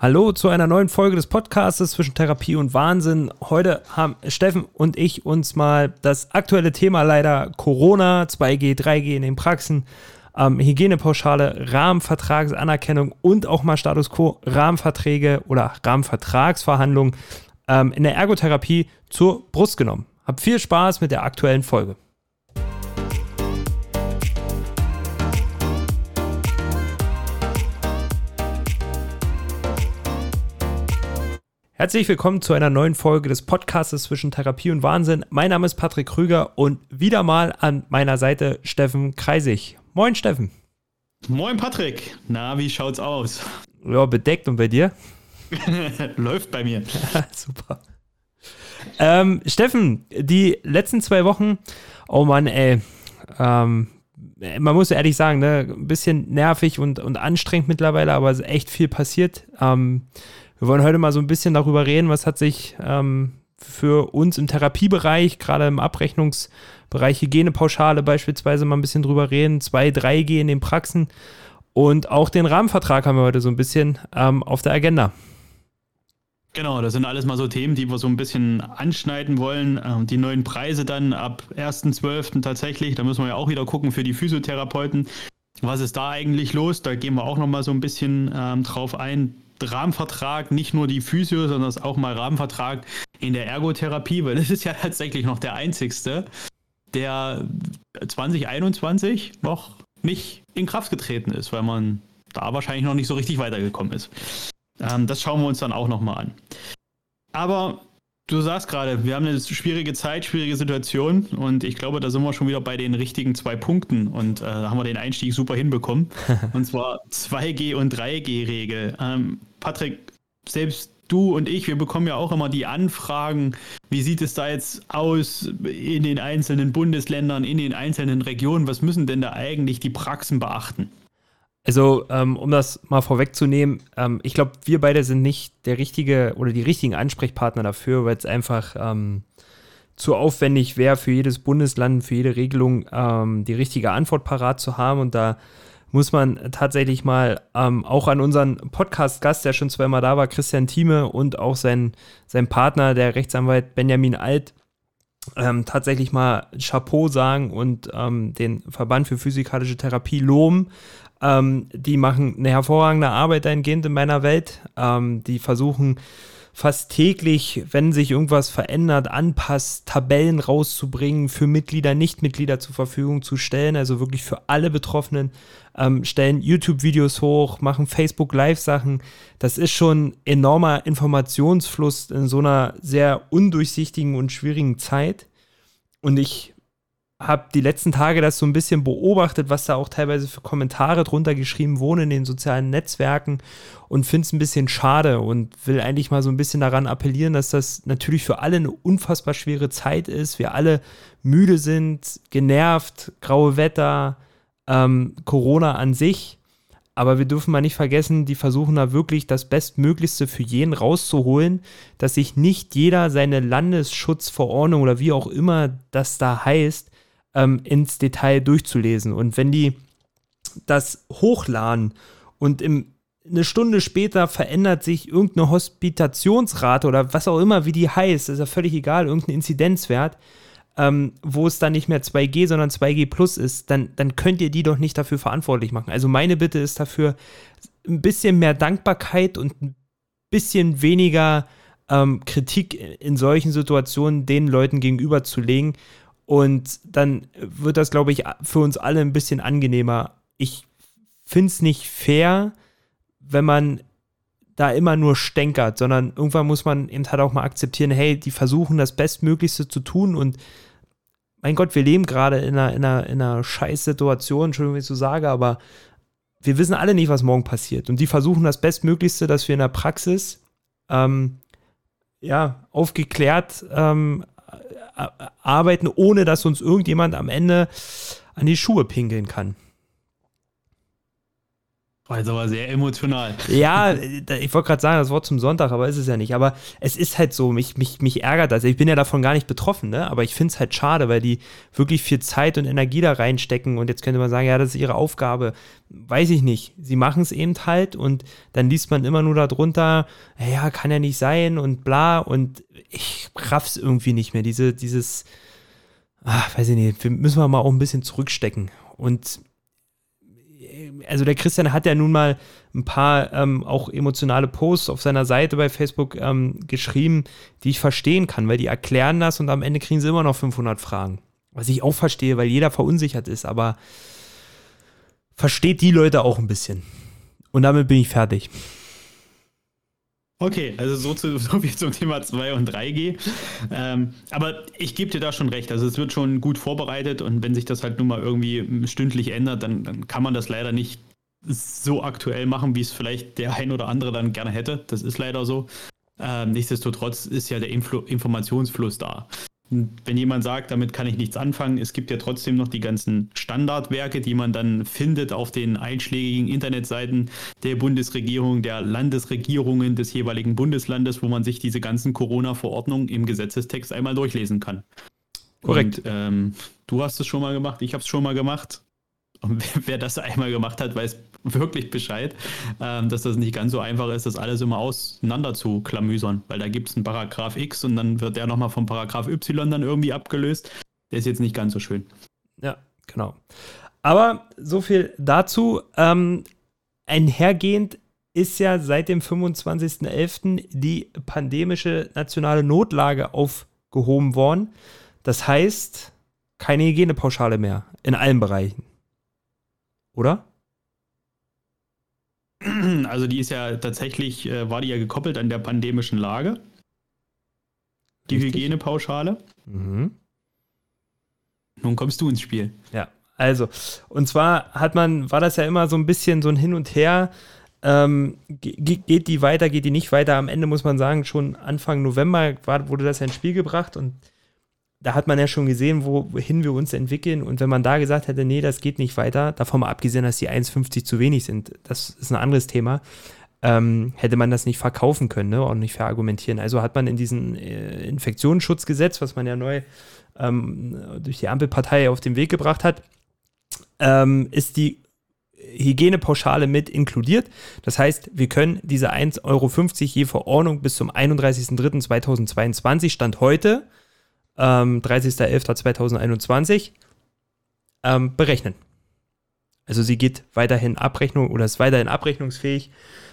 Hallo zu einer neuen Folge des Podcasts zwischen Therapie und Wahnsinn. Heute haben Steffen und ich uns mal das aktuelle Thema leider Corona, 2G, 3G in den Praxen, ähm, Hygienepauschale, Rahmenvertragsanerkennung und auch mal Status Quo, Rahmenverträge oder Rahmenvertragsverhandlungen ähm, in der Ergotherapie zur Brust genommen. Habt viel Spaß mit der aktuellen Folge. Herzlich willkommen zu einer neuen Folge des Podcasts zwischen Therapie und Wahnsinn. Mein Name ist Patrick Krüger und wieder mal an meiner Seite Steffen Kreisig. Moin Steffen. Moin Patrick. Na, wie schaut's aus? Ja, bedeckt und bei dir? Läuft bei mir. Super. Ähm, Steffen, die letzten zwei Wochen, oh Mann, ey, ähm, man muss ehrlich sagen, ne, ein bisschen nervig und, und anstrengend mittlerweile, aber es ist echt viel passiert. Ähm, wir wollen heute mal so ein bisschen darüber reden, was hat sich ähm, für uns im Therapiebereich, gerade im Abrechnungsbereich Hygienepauschale beispielsweise mal ein bisschen drüber reden, 2, 3G in den Praxen und auch den Rahmenvertrag haben wir heute so ein bisschen ähm, auf der Agenda. Genau, das sind alles mal so Themen, die wir so ein bisschen anschneiden wollen. Ähm, die neuen Preise dann ab 1.12. tatsächlich, da müssen wir ja auch wieder gucken für die Physiotherapeuten. Was ist da eigentlich los? Da gehen wir auch noch mal so ein bisschen ähm, drauf ein. Rahmenvertrag, nicht nur die Physio, sondern auch mal Rahmenvertrag in der Ergotherapie, weil das ist ja tatsächlich noch der einzigste, der 2021 noch nicht in Kraft getreten ist, weil man da wahrscheinlich noch nicht so richtig weitergekommen ist. Ähm, das schauen wir uns dann auch nochmal an. Aber du sagst gerade, wir haben eine schwierige Zeit, schwierige Situation und ich glaube, da sind wir schon wieder bei den richtigen zwei Punkten und äh, da haben wir den Einstieg super hinbekommen. und zwar 2G und 3G-Regel. Ähm, Patrick, selbst du und ich, wir bekommen ja auch immer die Anfragen, wie sieht es da jetzt aus in den einzelnen Bundesländern, in den einzelnen Regionen, was müssen denn da eigentlich die Praxen beachten? Also, ähm, um das mal vorwegzunehmen, ähm, ich glaube, wir beide sind nicht der richtige oder die richtigen Ansprechpartner dafür, weil es einfach ähm, zu aufwendig wäre, für jedes Bundesland, für jede Regelung ähm, die richtige Antwort parat zu haben. Und da muss man tatsächlich mal ähm, auch an unseren Podcast-Gast, der schon zweimal da war, Christian Thieme und auch sein, sein Partner, der Rechtsanwalt Benjamin Alt, ähm, tatsächlich mal Chapeau sagen und ähm, den Verband für physikalische Therapie loben. Ähm, die machen eine hervorragende Arbeit dahingehend in meiner Welt. Ähm, die versuchen fast täglich, wenn sich irgendwas verändert, anpasst, Tabellen rauszubringen, für Mitglieder, Nichtmitglieder zur Verfügung zu stellen, also wirklich für alle Betroffenen, ähm, stellen YouTube-Videos hoch, machen Facebook-Live-Sachen. Das ist schon enormer Informationsfluss in so einer sehr undurchsichtigen und schwierigen Zeit. Und ich habe die letzten Tage das so ein bisschen beobachtet, was da auch teilweise für Kommentare drunter geschrieben wurden in den sozialen Netzwerken und finde es ein bisschen schade und will eigentlich mal so ein bisschen daran appellieren, dass das natürlich für alle eine unfassbar schwere Zeit ist. Wir alle müde sind, genervt, graue Wetter, ähm, Corona an sich. Aber wir dürfen mal nicht vergessen, die versuchen da wirklich das Bestmöglichste für jeden rauszuholen, dass sich nicht jeder seine Landesschutzverordnung oder wie auch immer das da heißt, ähm, ins Detail durchzulesen. Und wenn die das hochladen und im, eine Stunde später verändert sich irgendeine Hospitationsrate oder was auch immer, wie die heißt, ist ja völlig egal, irgendein Inzidenzwert, ähm, wo es dann nicht mehr 2G, sondern 2G plus ist, dann, dann könnt ihr die doch nicht dafür verantwortlich machen. Also meine Bitte ist dafür, ein bisschen mehr Dankbarkeit und ein bisschen weniger ähm, Kritik in solchen Situationen den Leuten gegenüberzulegen und dann wird das, glaube ich, für uns alle ein bisschen angenehmer. Ich finde es nicht fair, wenn man da immer nur stänkert, sondern irgendwann muss man eben halt auch mal akzeptieren, hey, die versuchen das Bestmöglichste zu tun und mein Gott, wir leben gerade in einer, in einer, in einer scheiß Situation, Entschuldigung, wenn ich so sage, aber wir wissen alle nicht, was morgen passiert. Und die versuchen das Bestmöglichste, dass wir in der Praxis ähm, ja, aufgeklärt ähm, arbeiten, ohne dass uns irgendjemand am Ende an die Schuhe pinkeln kann. War jetzt aber sehr emotional. Ja, ich wollte gerade sagen, das Wort zum Sonntag, aber ist es ja nicht. Aber es ist halt so, mich, mich, mich ärgert das. Ich bin ja davon gar nicht betroffen, ne? aber ich finde es halt schade, weil die wirklich viel Zeit und Energie da reinstecken. Und jetzt könnte man sagen, ja, das ist ihre Aufgabe. Weiß ich nicht. Sie machen es eben halt und dann liest man immer nur darunter, ja, kann ja nicht sein und bla. Und ich raff's irgendwie nicht mehr. Diese, dieses, ach, weiß ich nicht, müssen wir mal auch ein bisschen zurückstecken. Und also der Christian hat ja nun mal ein paar ähm, auch emotionale Posts auf seiner Seite bei Facebook ähm, geschrieben, die ich verstehen kann, weil die erklären das und am Ende kriegen sie immer noch 500 Fragen. Was ich auch verstehe, weil jeder verunsichert ist, aber versteht die Leute auch ein bisschen. Und damit bin ich fertig. Okay, also so, zu, so viel zum Thema 2 und 3G. Ähm, aber ich gebe dir da schon recht. Also es wird schon gut vorbereitet und wenn sich das halt nun mal irgendwie stündlich ändert, dann, dann kann man das leider nicht so aktuell machen, wie es vielleicht der ein oder andere dann gerne hätte. Das ist leider so. Ähm, nichtsdestotrotz ist ja der Influ Informationsfluss da wenn jemand sagt, damit kann ich nichts anfangen, es gibt ja trotzdem noch die ganzen Standardwerke, die man dann findet auf den einschlägigen Internetseiten der Bundesregierung, der Landesregierungen des jeweiligen Bundeslandes, wo man sich diese ganzen Corona-Verordnungen im Gesetzestext einmal durchlesen kann. Korrekt. Und, ähm, du hast es schon mal gemacht, ich habe es schon mal gemacht. Und wer das einmal gemacht hat, weiß wirklich Bescheid, ähm, dass das nicht ganz so einfach ist, das alles immer auseinander zu klamüsern, weil da gibt es einen Paragraph X und dann wird der nochmal vom Paragraph Y dann irgendwie abgelöst. Der ist jetzt nicht ganz so schön. Ja, genau. Aber so viel dazu. Ähm, einhergehend ist ja seit dem 25.11. die pandemische nationale Notlage aufgehoben worden. Das heißt, keine Hygienepauschale mehr in allen Bereichen. Oder? Also die ist ja tatsächlich, äh, war die ja gekoppelt an der pandemischen Lage. Die Richtig. Hygienepauschale. Mhm. Nun kommst du ins Spiel. Ja, also, und zwar hat man, war das ja immer so ein bisschen so ein Hin und Her. Ähm, geht die weiter, geht die nicht weiter? Am Ende muss man sagen, schon Anfang November war, wurde das ja ins Spiel gebracht und da hat man ja schon gesehen, wohin wir uns entwickeln. Und wenn man da gesagt hätte, nee, das geht nicht weiter, davon mal abgesehen, dass die 1,50 zu wenig sind, das ist ein anderes Thema, ähm, hätte man das nicht verkaufen können ne, und nicht verargumentieren. Also hat man in diesem äh, Infektionsschutzgesetz, was man ja neu ähm, durch die Ampelpartei auf den Weg gebracht hat, ähm, ist die Hygienepauschale mit inkludiert. Das heißt, wir können diese 1,50 Euro je Verordnung bis zum 31.03.2022 Stand heute ähm, 30.11.2021 ähm, berechnen. Also sie geht weiterhin Abrechnung oder ist weiterhin abrechnungsfähig.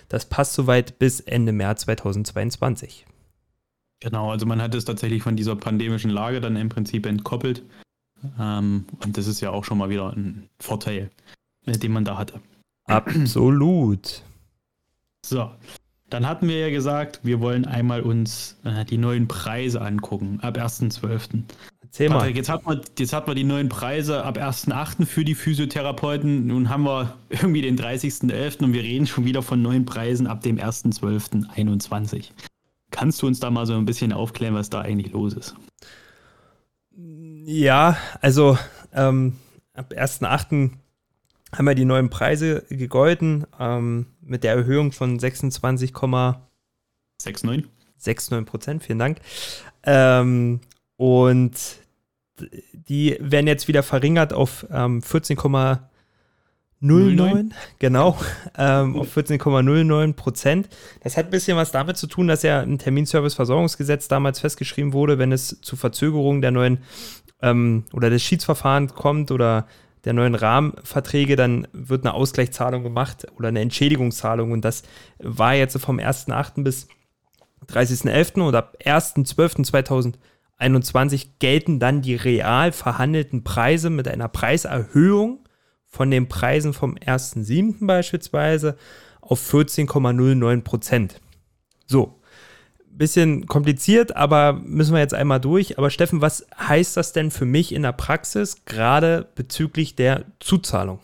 Das passt soweit bis Ende März 2022. Genau, also man hat es tatsächlich von dieser pandemischen Lage dann im Prinzip entkoppelt. Ähm, und das ist ja auch schon mal wieder ein Vorteil, äh, den man da hatte. Absolut. So, dann hatten wir ja gesagt, wir wollen einmal uns äh, die neuen Preise angucken ab 1.12. Erzähl mal. Patrick, jetzt hat, man, jetzt hat man die neuen Preise ab 1.8. für die Physiotherapeuten. Nun haben wir irgendwie den 30.11. und wir reden schon wieder von neuen Preisen ab dem 1.12.21. Kannst du uns da mal so ein bisschen aufklären, was da eigentlich los ist? Ja, also ähm, ab 1.8 haben wir die neuen Preise gegolten ähm, mit der Erhöhung von 26,69 69 Prozent. Vielen Dank. Ähm, und die werden jetzt wieder verringert auf ähm, 14,09. Genau, ähm, auf 14,09 Prozent. Das hat ein bisschen was damit zu tun, dass ja ein Terminservice-Versorgungsgesetz damals festgeschrieben wurde, wenn es zu Verzögerungen der neuen ähm, oder des Schiedsverfahrens kommt oder der neuen Rahmenverträge, dann wird eine Ausgleichszahlung gemacht oder eine Entschädigungszahlung. Und das war jetzt vom 1.8. bis 30.11. und ab 1.12.2021 gelten dann die real verhandelten Preise mit einer Preiserhöhung von den Preisen vom 1.7. beispielsweise auf 14,09 Prozent. So, bisschen kompliziert, aber müssen wir jetzt einmal durch. Aber Steffen, was heißt das denn für mich in der Praxis, gerade bezüglich der Zuzahlung?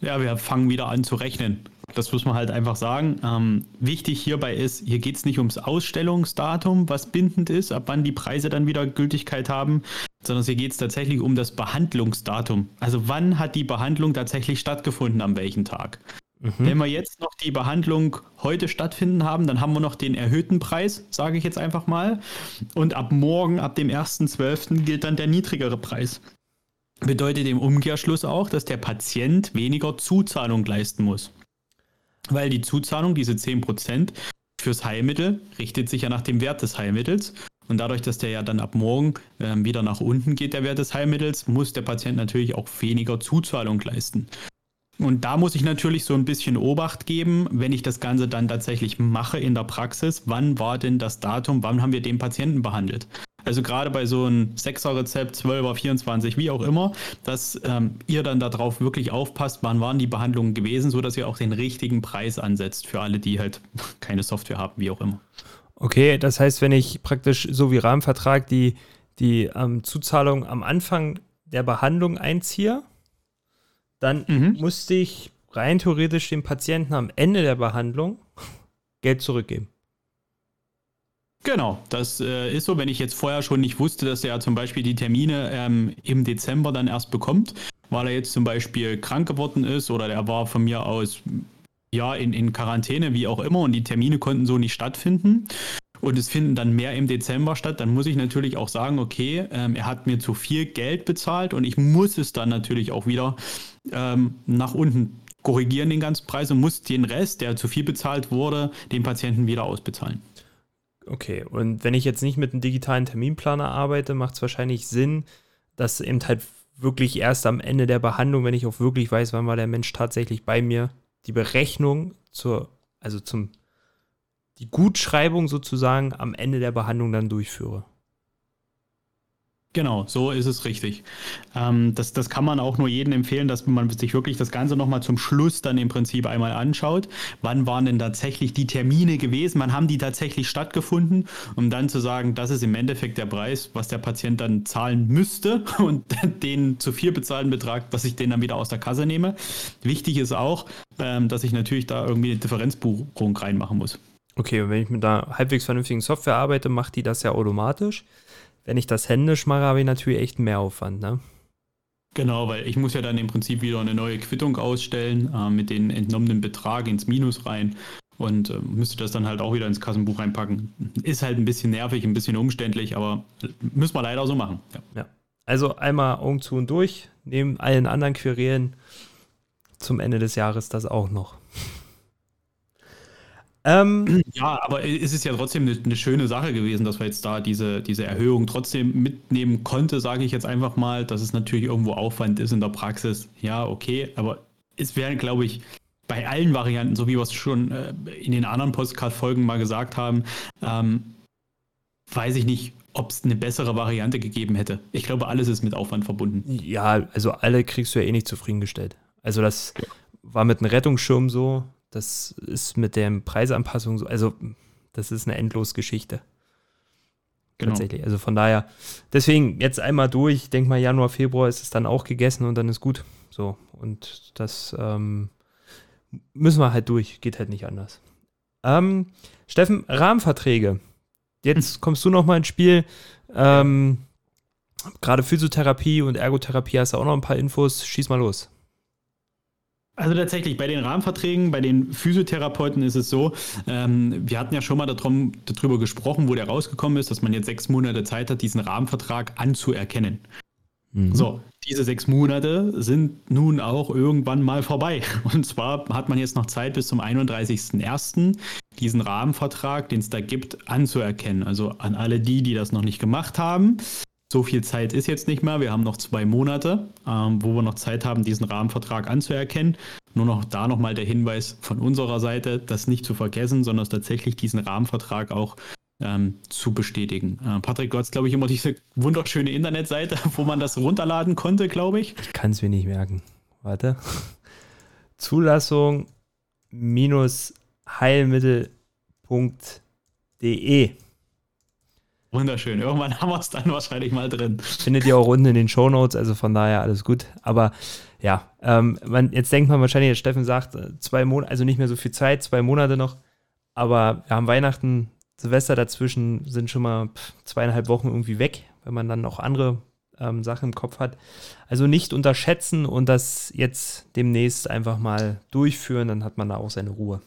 Ja, wir fangen wieder an zu rechnen. Das muss man halt einfach sagen. Ähm, wichtig hierbei ist, hier geht es nicht ums Ausstellungsdatum, was bindend ist, ab wann die Preise dann wieder Gültigkeit haben, sondern hier geht es tatsächlich um das Behandlungsdatum. Also wann hat die Behandlung tatsächlich stattgefunden, am welchen Tag. Mhm. Wenn wir jetzt noch die Behandlung heute stattfinden haben, dann haben wir noch den erhöhten Preis, sage ich jetzt einfach mal. Und ab morgen, ab dem 1.12. gilt dann der niedrigere Preis. Bedeutet im Umkehrschluss auch, dass der Patient weniger Zuzahlung leisten muss. Weil die Zuzahlung, diese 10% fürs Heilmittel, richtet sich ja nach dem Wert des Heilmittels. Und dadurch, dass der ja dann ab morgen äh, wieder nach unten geht, der Wert des Heilmittels, muss der Patient natürlich auch weniger Zuzahlung leisten. Und da muss ich natürlich so ein bisschen Obacht geben, wenn ich das Ganze dann tatsächlich mache in der Praxis. Wann war denn das Datum? Wann haben wir den Patienten behandelt? Also gerade bei so einem 6er Rezept, 12er, 24, wie auch immer, dass ähm, ihr dann darauf wirklich aufpasst, wann waren die Behandlungen gewesen, sodass ihr auch den richtigen Preis ansetzt für alle, die halt keine Software haben, wie auch immer. Okay, das heißt, wenn ich praktisch so wie Rahmenvertrag die, die ähm, Zuzahlung am Anfang der Behandlung einziehe, dann mhm. musste ich rein theoretisch dem Patienten am Ende der Behandlung Geld zurückgeben. Genau, das äh, ist so. Wenn ich jetzt vorher schon nicht wusste, dass er zum Beispiel die Termine ähm, im Dezember dann erst bekommt, weil er jetzt zum Beispiel krank geworden ist oder er war von mir aus ja in, in Quarantäne, wie auch immer, und die Termine konnten so nicht stattfinden. Und es finden dann mehr im Dezember statt, dann muss ich natürlich auch sagen, okay, ähm, er hat mir zu viel Geld bezahlt und ich muss es dann natürlich auch wieder ähm, nach unten korrigieren, den ganzen Preis, und muss den Rest, der zu viel bezahlt wurde, dem Patienten wieder ausbezahlen. Okay, und wenn ich jetzt nicht mit einem digitalen Terminplaner arbeite, macht es wahrscheinlich Sinn, dass eben halt wirklich erst am Ende der Behandlung, wenn ich auch wirklich weiß, wann war der Mensch tatsächlich bei mir, die Berechnung zur, also zum, die Gutschreibung sozusagen am Ende der Behandlung dann durchführe. Genau, so ist es richtig. Ähm, das, das kann man auch nur jedem empfehlen, dass man sich wirklich das Ganze nochmal zum Schluss dann im Prinzip einmal anschaut. Wann waren denn tatsächlich die Termine gewesen? Wann haben die tatsächlich stattgefunden? Um dann zu sagen, das ist im Endeffekt der Preis, was der Patient dann zahlen müsste und den zu viel bezahlten Betrag, dass ich den dann wieder aus der Kasse nehme. Wichtig ist auch, ähm, dass ich natürlich da irgendwie eine Differenzbuchung reinmachen muss. Okay, und wenn ich mit einer halbwegs vernünftigen Software arbeite, macht die das ja automatisch. Wenn ich das händisch mache, habe ich natürlich echt mehr Aufwand, ne? Genau, weil ich muss ja dann im Prinzip wieder eine neue Quittung ausstellen äh, mit den entnommenen Betrag ins Minus rein und äh, müsste das dann halt auch wieder ins Kassenbuch reinpacken. Ist halt ein bisschen nervig, ein bisschen umständlich, aber müssen wir leider so machen. Ja. ja. Also einmal Augen zu und durch, neben allen anderen Querelen zum Ende des Jahres das auch noch. Ähm, ja, aber es ist ja trotzdem eine, eine, schöne Sache gewesen, dass wir jetzt da diese, diese Erhöhung trotzdem mitnehmen konnte, sage ich jetzt einfach mal, dass es natürlich irgendwo Aufwand ist in der Praxis. Ja, okay, aber es wäre, glaube ich, bei allen Varianten, so wie wir es schon äh, in den anderen Postcard-Folgen mal gesagt haben, ähm, weiß ich nicht, ob es eine bessere Variante gegeben hätte. Ich glaube, alles ist mit Aufwand verbunden. Ja, also alle kriegst du ja eh nicht zufriedengestellt. Also das war mit einem Rettungsschirm so, das ist mit der Preisanpassung so, also das ist eine endlos Geschichte. Genau. Tatsächlich. Also von daher, deswegen jetzt einmal durch. Ich denke mal, Januar, Februar ist es dann auch gegessen und dann ist gut. So. Und das ähm, müssen wir halt durch. Geht halt nicht anders. Ähm, Steffen, Rahmenverträge. Jetzt hm. kommst du noch mal ins Spiel. Ähm, Gerade Physiotherapie und Ergotherapie hast du auch noch ein paar Infos. Schieß mal los. Also tatsächlich, bei den Rahmenverträgen, bei den Physiotherapeuten ist es so, ähm, wir hatten ja schon mal darum, darüber gesprochen, wo der rausgekommen ist, dass man jetzt sechs Monate Zeit hat, diesen Rahmenvertrag anzuerkennen. Mhm. So, diese sechs Monate sind nun auch irgendwann mal vorbei. Und zwar hat man jetzt noch Zeit bis zum 31.01. diesen Rahmenvertrag, den es da gibt, anzuerkennen. Also an alle die, die das noch nicht gemacht haben. So viel Zeit ist jetzt nicht mehr. Wir haben noch zwei Monate, ähm, wo wir noch Zeit haben, diesen Rahmenvertrag anzuerkennen. Nur noch da nochmal der Hinweis von unserer Seite, das nicht zu vergessen, sondern tatsächlich diesen Rahmenvertrag auch ähm, zu bestätigen. Äh, Patrick, du hast, glaube ich, immer diese wunderschöne Internetseite, wo man das runterladen konnte, glaube ich. Ich kann es mir nicht merken. Warte. Zulassung minus heilmittel.de Wunderschön. Irgendwann haben wir es dann wahrscheinlich mal drin. Findet ihr auch unten in den Show Notes, also von daher alles gut. Aber ja, ähm, man, jetzt denkt man wahrscheinlich, Steffen sagt, äh, zwei Monate, also nicht mehr so viel Zeit, zwei Monate noch. Aber wir haben Weihnachten, Silvester dazwischen sind schon mal zweieinhalb Wochen irgendwie weg, wenn man dann noch andere ähm, Sache im Kopf hat. Also nicht unterschätzen und das jetzt demnächst einfach mal durchführen, dann hat man da auch seine Ruhe.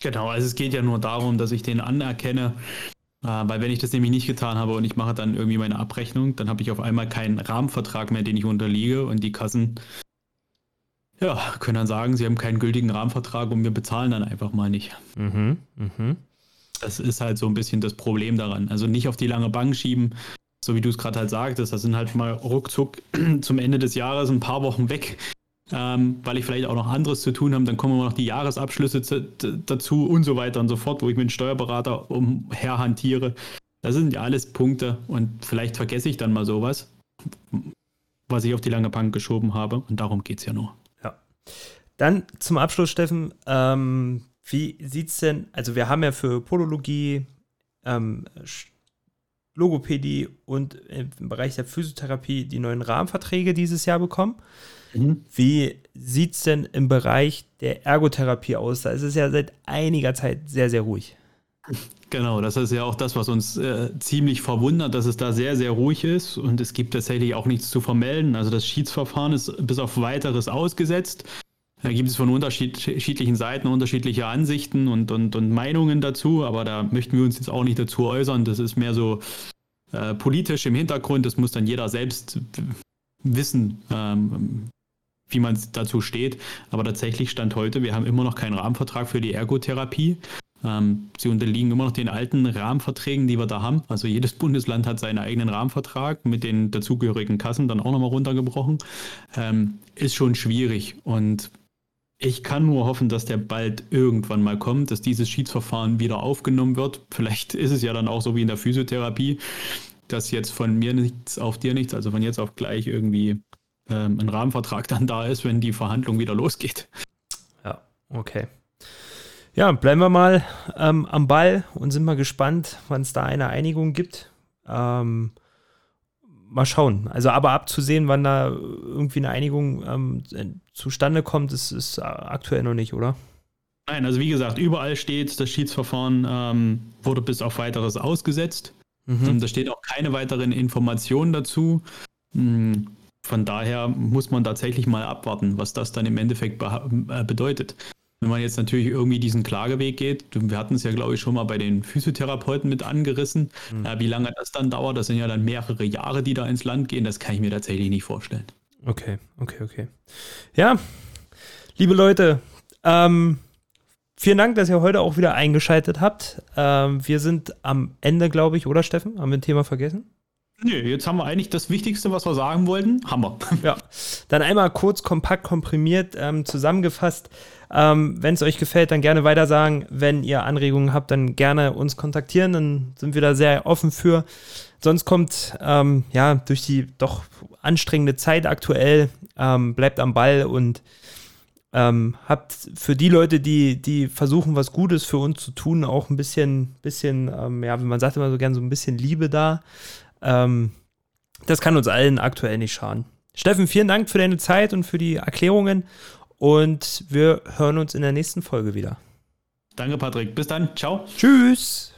Genau, also es geht ja nur darum, dass ich den anerkenne, weil wenn ich das nämlich nicht getan habe und ich mache dann irgendwie meine Abrechnung, dann habe ich auf einmal keinen Rahmenvertrag mehr, den ich unterliege und die Kassen ja, können dann sagen, sie haben keinen gültigen Rahmenvertrag und wir bezahlen dann einfach mal nicht. Mhm, mh. Das ist halt so ein bisschen das Problem daran. Also nicht auf die lange Bank schieben, so wie du es gerade halt sagtest, das sind halt mal ruckzuck zum Ende des Jahres ein paar Wochen weg, ähm, weil ich vielleicht auch noch anderes zu tun habe. Dann kommen immer noch die Jahresabschlüsse dazu und so weiter und so fort, wo ich mit dem Steuerberater umherhantiere. Das sind ja alles Punkte und vielleicht vergesse ich dann mal sowas, was ich auf die lange Bank geschoben habe und darum geht es ja nur. Dann zum Abschluss, Steffen, ähm, wie sieht es denn, also wir haben ja für Podologie, ähm, Logopädie und im Bereich der Physiotherapie die neuen Rahmenverträge dieses Jahr bekommen. Mhm. Wie sieht es denn im Bereich der Ergotherapie aus? Da ist es ja seit einiger Zeit sehr, sehr ruhig. Genau, das ist ja auch das, was uns äh, ziemlich verwundert, dass es da sehr, sehr ruhig ist und es gibt tatsächlich auch nichts zu vermelden. Also das Schiedsverfahren ist bis auf weiteres ausgesetzt. Da gibt es von unterschiedlichen Seiten unterschiedliche Ansichten und, und, und Meinungen dazu, aber da möchten wir uns jetzt auch nicht dazu äußern. Das ist mehr so äh, politisch im Hintergrund. Das muss dann jeder selbst wissen, ähm, wie man dazu steht. Aber tatsächlich stand heute, wir haben immer noch keinen Rahmenvertrag für die Ergotherapie. Ähm, sie unterliegen immer noch den alten Rahmenverträgen, die wir da haben. Also jedes Bundesland hat seinen eigenen Rahmenvertrag mit den dazugehörigen Kassen dann auch nochmal runtergebrochen. Ähm, ist schon schwierig und ich kann nur hoffen, dass der bald irgendwann mal kommt, dass dieses Schiedsverfahren wieder aufgenommen wird. Vielleicht ist es ja dann auch so wie in der Physiotherapie, dass jetzt von mir nichts auf dir nichts, also von jetzt auf gleich irgendwie ähm, ein Rahmenvertrag dann da ist, wenn die Verhandlung wieder losgeht. Ja, okay. Ja, bleiben wir mal ähm, am Ball und sind mal gespannt, wann es da eine Einigung gibt. Ähm, mal schauen. Also aber abzusehen, wann da irgendwie eine Einigung ähm, zustande kommt, ist, ist aktuell noch nicht, oder? Nein, also wie gesagt, überall steht, das Schiedsverfahren ähm, wurde bis auf weiteres ausgesetzt. Mhm. Ähm, da steht auch keine weiteren Informationen dazu. Hm, von daher muss man tatsächlich mal abwarten, was das dann im Endeffekt äh, bedeutet. Wenn man jetzt natürlich irgendwie diesen Klageweg geht, wir hatten es ja, glaube ich, schon mal bei den Physiotherapeuten mit angerissen, mhm. äh, wie lange das dann dauert, das sind ja dann mehrere Jahre, die da ins Land gehen, das kann ich mir tatsächlich nicht vorstellen. Okay, okay, okay. Ja, liebe Leute, ähm, vielen Dank, dass ihr heute auch wieder eingeschaltet habt. Ähm, wir sind am Ende, glaube ich, oder Steffen? Haben wir ein Thema vergessen? Nö, jetzt haben wir eigentlich das Wichtigste, was wir sagen wollten, wir. Ja, dann einmal kurz, kompakt, komprimiert ähm, zusammengefasst. Ähm, Wenn es euch gefällt, dann gerne weiter sagen. Wenn ihr Anregungen habt, dann gerne uns kontaktieren. Dann sind wir da sehr offen für. Sonst kommt, ähm, ja, durch die doch anstrengende Zeit aktuell, ähm, bleibt am Ball und ähm, habt für die Leute, die, die versuchen, was Gutes für uns zu tun, auch ein bisschen, bisschen, ähm, ja, wie man sagt immer so gern, so ein bisschen Liebe da. Ähm, das kann uns allen aktuell nicht schaden. Steffen, vielen Dank für deine Zeit und für die Erklärungen und wir hören uns in der nächsten Folge wieder. Danke, Patrick. Bis dann. Ciao. Tschüss.